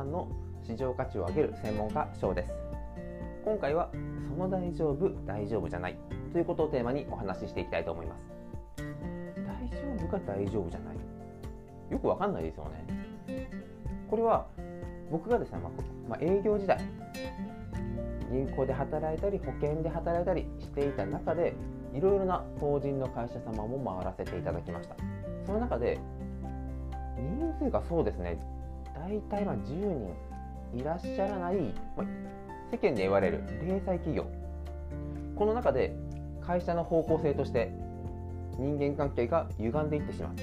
さんの市場価値を上げる専門家賞です。今回はその大丈夫大丈夫じゃない。ということをテーマにお話ししていきたいと思います。大丈夫か大丈夫じゃない。よくわかんないですよね。これは僕がですね、まあ、まあ、営業時代銀行で働いたり保険で働いたりしていた中でいろいろな法人の会社様も回らせていただきました。その中で人数がそうですね。大体まあ10人いらっしゃらない、まあ、世間で言われる零細企業。この中で会社の方向性として人間関係が歪んでいってしまった。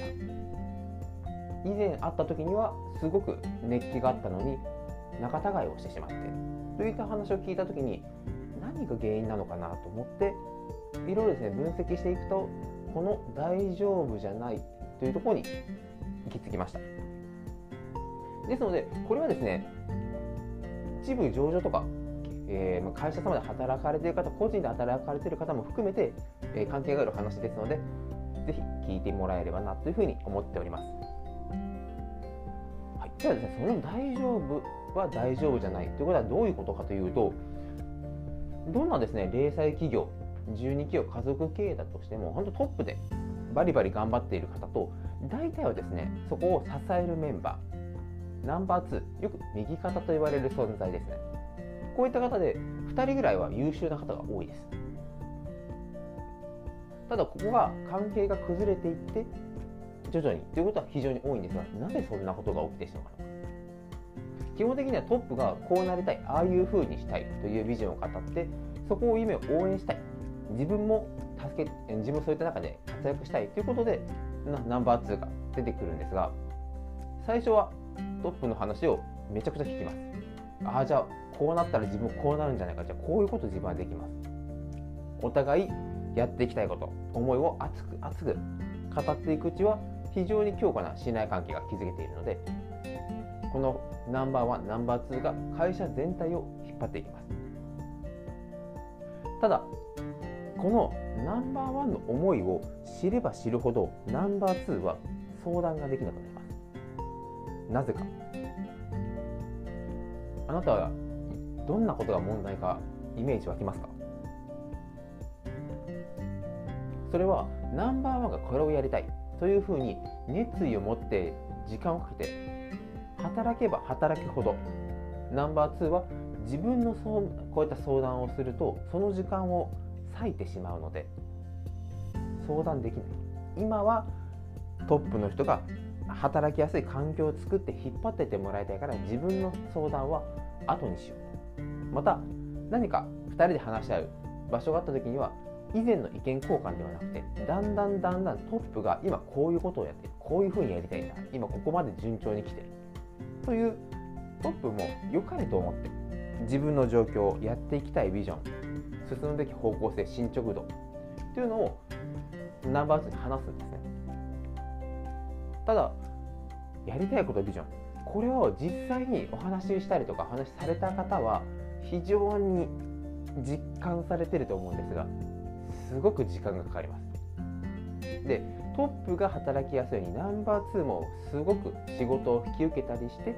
以前会った時にはすごく熱気があったのに仲違いをしてしまって。といった話を聞いた時に何が原因なのかなと思っていろいろですね分析していくとこの「大丈夫じゃない」というところに行き着きました。ですのでこれはですね一部上場とか、えー、会社様で働かれている方個人で働かれている方も含めて、えー、関係がある話ですのでぜひ聞いてもらえればなというふうに思っております、はい、ではですねその大丈夫は大丈夫じゃないということはどういうことかというとどんなですね零細企業12企業家族経営だとしても本当トップでバリバリ頑張っている方と大体はですねそこを支えるメンバーナンバー2よく右肩と言われる存在ですね。こういった方で2人ぐらいは優秀な方が多いです。ただここが関係が崩れていって徐々にということは非常に多いんですがなぜそんなことが起きてしまうのか。基本的にはトップがこうなりたいああいう風にしたいというビジョンを語ってそこを夢を応援したい。自分も助け自分そういった中で活躍したいということでナンバー2が出てくるんですが最初はトップの話をめちゃくちゃ聞きます。ああじゃあこうなったら自分こうなるんじゃないか。じゃあこういうこと自分はできます。お互いやっていきたいこと思いを熱く熱く語っていくうちは非常に強固な信頼関係が築けているのでこのナンバーワンナンバー2が会社全体を引っ張っていきます。ただこのナンバーワンの思いを知れば知るほどナンバー2は相談ができなくなりますなぜか。あなたはどんなことが問題かイメージ湧きますか？それはナンバーワンがこれをやりたいというふうに熱意を持って時間をかけて働けば働くほどナンバー2は自分のそうこういった相談をするとその時間を割いてしまうので相談できない。今はトップの人が働きやすい環境を作って引っ張っててもらいたいから自分の相談は後にしよう。また何か2人で話し合う場所があった時には以前の意見交換ではなくてだんだんだんだんトップが今こういうことをやってるこういうふうにやりたいんだ今ここまで順調に来てる。というトップも良かれと思って自分の状況やっていきたいビジョン進むべき方向性進捗度というのをナンバー2に話すんですね。ただやりたいことビジョンこれを実際にお話ししたりとかお話しされた方は非常に実感されてると思うんですがすごく時間がかかります。でトップが働きやすいようにナンバー2もすごく仕事を引き受けたりして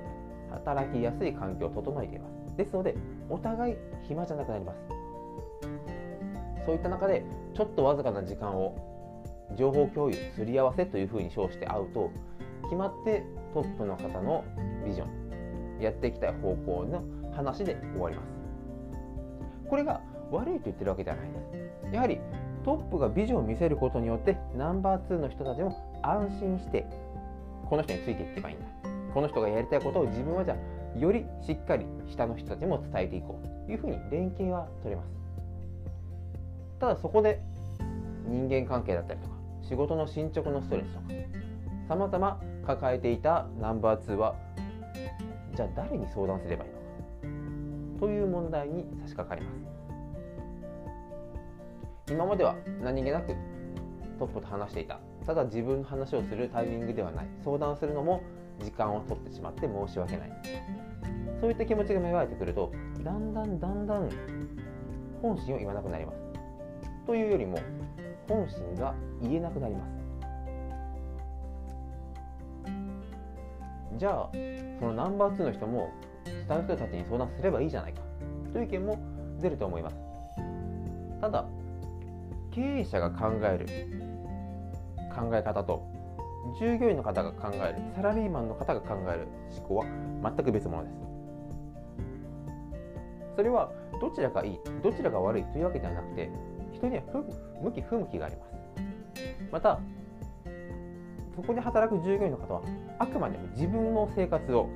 働きやすい環境を整えています。ですのでお互い暇じゃなくなります。そういった中でちょっとわずかな時間を情報共有すり合わせというふうに称して会うと決まってトップの方のビジョンやっていきたい方向の話で終わります。これが悪いと言ってるわけではないです。やはりトップがビジョンを見せることによってナンバー2の人たちも安心してこの人についていけばいいんだ。この人がやりたいことを自分はじゃあよりしっかり下の人たちも伝えていこう。というふうに連携は取れます。ただそこで人間関係だったりとか仕事の進捗のストレスとかさまざま抱えていたナンバー2はじゃあ誰に相談すればいいのかという問題に差し掛かります。今までは何気なくトップと話していたただ自分の話をするタイミングではない相談するのも時間を取ってしまって申し訳ない。そういった気持ちが芽生えてくるとだんだんだんだん本心を言わなくなります。というよりも本心が言えなくなります。じゃあそのナンバー2の人も伝う人たちに相談すればいいじゃないか。という意見も出ると思います。ただ経営者が考える考え方と従業員の方が考えるサラリーマンの方が考える思考は全く別物です。それはどちらがいいどちらが悪いというわけではなくて人には向き不向きがあります。またそこで働く従業員の方はあくまでも自分の生活を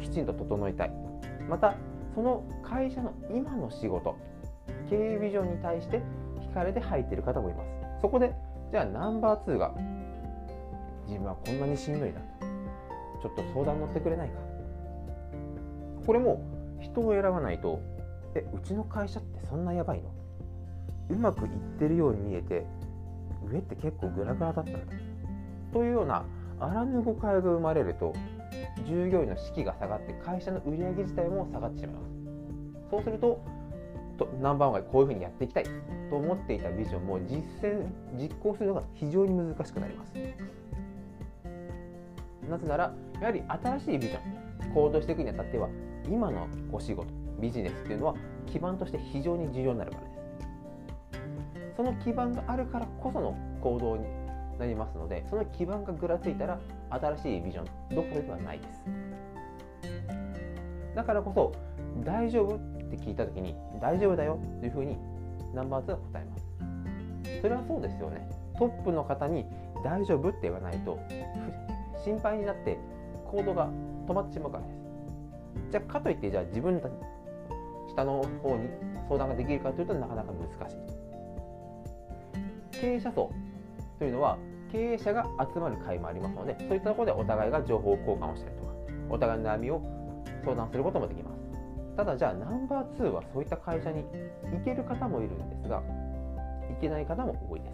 きちんと整えたい。またその会社の今の仕事経営ビジョンに対して惹かれて入っている方もいます。そこでじゃあナンバー2が自分はこんなにしんどいな。ちょっと相談乗ってくれないか。これも人を選ばないとえうちの会社ってそんなやばいの？うまくいってるように見えて上って結構グラグラだったの。というようなあらぬ誤解が生まれると従業員の士気が下がって会社の売り上げ自体も下がってしまいます。そうするととナンバーワンがこういうふうにやっていきたい。と思っていたビジョンも実践実行するのが非常に難しくなります。なぜならやはり新しいビジョン行動していくにあたっては今のお仕事ビジネスっていうのは基盤として非常に重要になるからですその基盤があるからこその行動になりますのでその基盤がぐらついたら新しいビジョンどころではないです。だからこそ大丈夫って聞いた時に大丈夫だよというふうにナンバー2は答えます。それはそうですよね。トップの方に大丈夫って言わないと心配になって行動が止まってしまうからです。じゃあかといってじゃあ自分たち下の方に相談ができるかというとなかなか難しい。経営者層というのは経営者が集まる会もありますのでそういったところでお互いが情報交換をしたりとかお互いの悩みを相談することもできます。ただじゃあナンバー2はそういった会社に行ける方もいるんですが行けない方も多いです。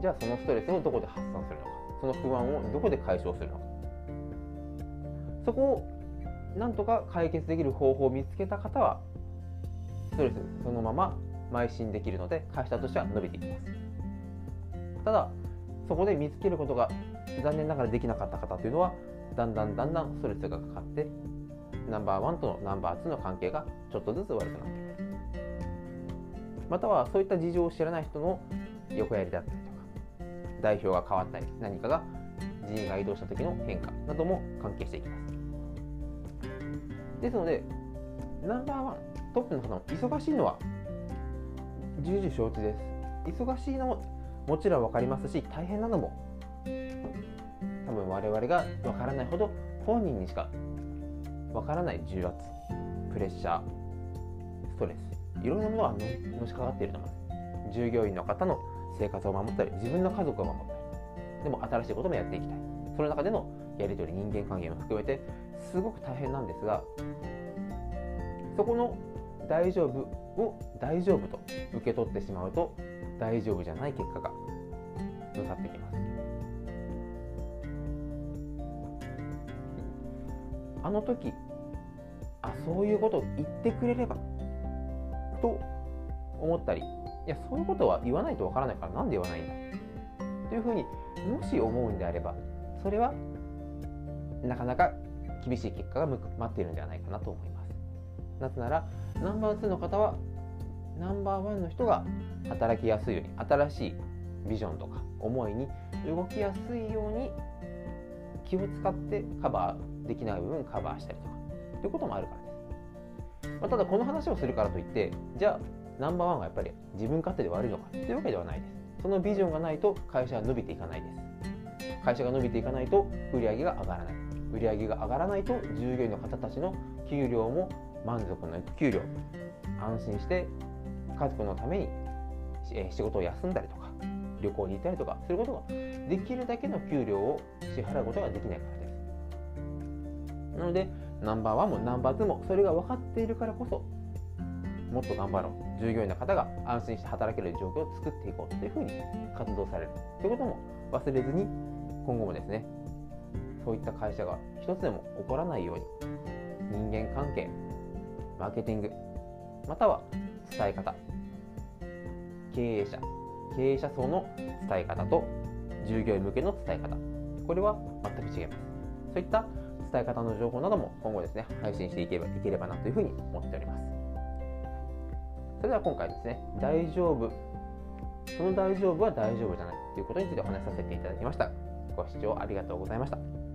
じゃあそのストレスをどこで発散するのかその不安をどこで解消するのか。そこをなんとか解決できる方法を見つけた方はストレスそのまま邁進できるので会社としては伸びていきます。ただそこで見つけることが残念ながらできなかった方というのはだんだんだんだんストレスがかかってナンバーワンとのナンバー2の関係がちょっとずつ悪くなってく。またはそういった事情を知らない人の横やりだったりとか代表が変わったり何かが人員が移動した時の変化なども関係していきます。ですのでナンバーワントップの方の忙しいのは重々承知です。忙しいのももちろん分かりますし大変なのも多分我々が分からないほど本人にしか分からない重圧プレッシャーストレスいろんなものがのしかかっていると思います従業員の方の生活を守ったり自分の家族を守ったりでも新しいこともやっていきたい。その中でのやり取り人間関係も含めてすごく大変なんですがそこの大丈夫を大丈夫と受け取ってしまうと大丈夫じゃない結果が向かってきますあの時あそういうこと言ってくれればと思ったりいやそういうことは言わないとわからないからなんで言わないんだというふうにもし思うんであればそれはなかなか厳しい結果が待っているんではないかなと思います。なぜならナンバー2の方はナンバーワンの人が働きやすいように新しいビジョンとか思いに動きやすいように気を使ってカバーできない部分カバーしたりとかということもあるからです。まあ、ただこの話をするからといってじゃあナンバーワンがやっぱり自分勝手で悪いのかというわけではないです。そのビジョンがないと会社は伸びていかないです。会社が伸びていかないと売り上げが上がらない。売り上げが上がらないと従業員の方たちの給料も満足の給料安心して家族のために仕事を休んだりとか旅行に行ったりとかすることができるだけの給料を支払うことができないからです。なのでナンバーワンもナンバーツーもそれが分かっているからこそもっと頑張ろう。従業員の方が安心して働ける状況を作っていこうというふうに活動される。ということも忘れずに今後もですねそういった会社が一つでも起こらないように人間関係マーケティングまたは伝え方。経営者。経営者層の伝え方と従業員向けの伝え方。これは全く違います。そういった伝え方の情報なども今後ですね配信していけばいければなというふうに思っております。それでは今回ですね大丈夫。その大丈夫は大丈夫じゃないということについてお話しさせていただきました。ご視聴ありがとうございました。